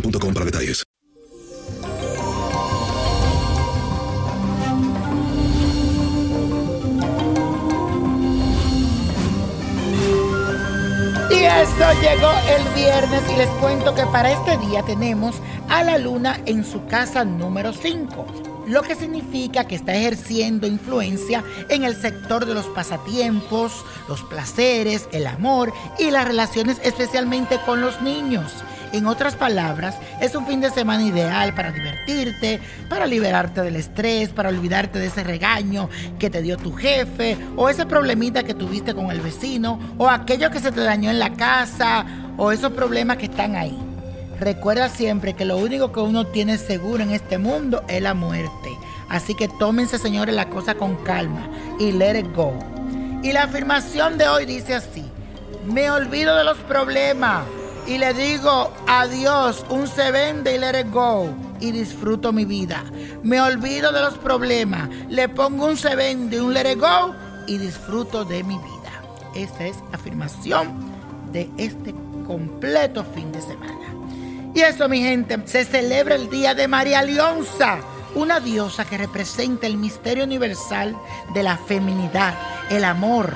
boostmobile.com para detalles. Y eso llegó el viernes y les cuento que para este día tenemos a la luna en su casa número 5, lo que significa que está ejerciendo influencia en el sector de los pasatiempos, los placeres, el amor y las relaciones especialmente con los niños. En otras palabras, es un fin de semana ideal para divertirte, para liberarte del estrés, para olvidarte de ese regaño que te dio tu jefe, o ese problemita que tuviste con el vecino, o aquello que se te dañó en la casa, o esos problemas que están ahí. Recuerda siempre que lo único que uno tiene seguro en este mundo es la muerte. Así que tómense, señores, la cosa con calma y let it go. Y la afirmación de hoy dice así: Me olvido de los problemas y le digo adiós, un se vende y let it go y disfruto mi vida. Me olvido de los problemas, le pongo un se vende y un let it go y disfruto de mi vida. Esa es afirmación de este completo fin de semana. Y eso, mi gente, se celebra el día de María Leonza, una diosa que representa el misterio universal de la feminidad, el amor,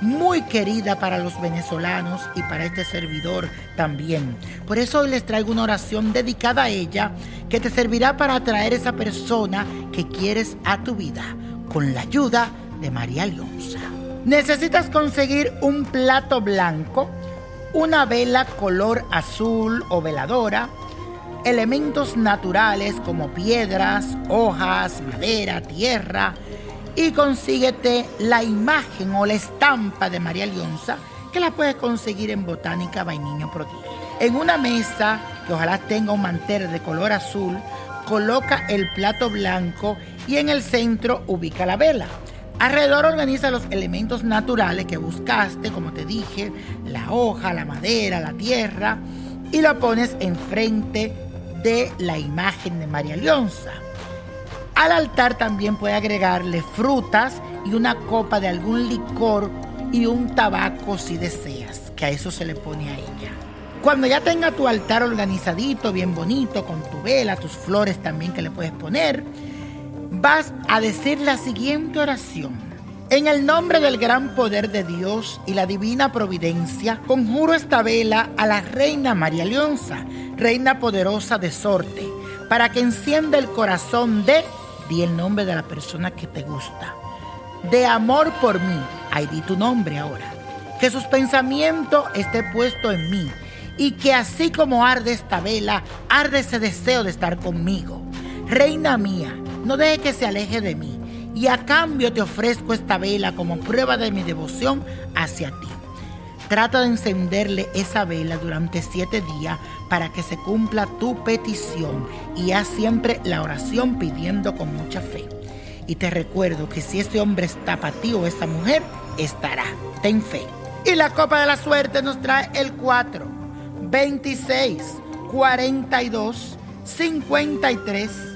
muy querida para los venezolanos y para este servidor también. Por eso hoy les traigo una oración dedicada a ella que te servirá para atraer esa persona que quieres a tu vida con la ayuda de María Leonza. Necesitas conseguir un plato blanco, una vela color azul o veladora, elementos naturales como piedras, hojas, madera, tierra, y consíguete la imagen o la estampa de María Leonza que la puedes conseguir en Botánica Vainiño Prodigio. En una mesa que ojalá tenga un mantel de color azul, coloca el plato blanco y en el centro ubica la vela. Alrededor organiza los elementos naturales que buscaste, como te dije, la hoja, la madera, la tierra, y lo pones enfrente de la imagen de María Leonza. Al altar también puede agregarle frutas y una copa de algún licor y un tabaco si deseas, que a eso se le pone a ella. Cuando ya tenga tu altar organizadito, bien bonito, con tu vela, tus flores también que le puedes poner, vas a decir la siguiente oración. En el nombre del gran poder de Dios y la divina providencia, conjuro esta vela a la reina María Leonza, reina poderosa de sorte, para que encienda el corazón de di el nombre de la persona que te gusta. De amor por mí, ahí di tu nombre ahora. Que sus pensamientos esté puesto en mí y que así como arde esta vela, arde ese deseo de estar conmigo. Reina mía, no deje que se aleje de mí, y a cambio te ofrezco esta vela como prueba de mi devoción hacia ti. Trata de encenderle esa vela durante siete días para que se cumpla tu petición y haz siempre la oración pidiendo con mucha fe. Y te recuerdo que si ese hombre está para ti o esa mujer, estará. Ten fe. Y la copa de la suerte nos trae el 4, 26, 42, 53,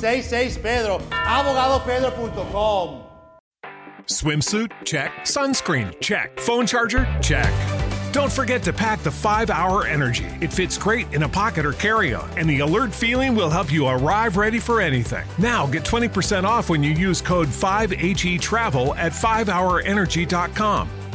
866-66 Pedro. Abogadopedro.com. Swimsuit? Check. Sunscreen? Check. Phone charger? Check. Don't forget to pack the 5 Hour Energy. It fits great in a pocket or carry on, and the alert feeling will help you arrive ready for anything. Now get 20% off when you use code 5HE Travel at 5hourenergy.com.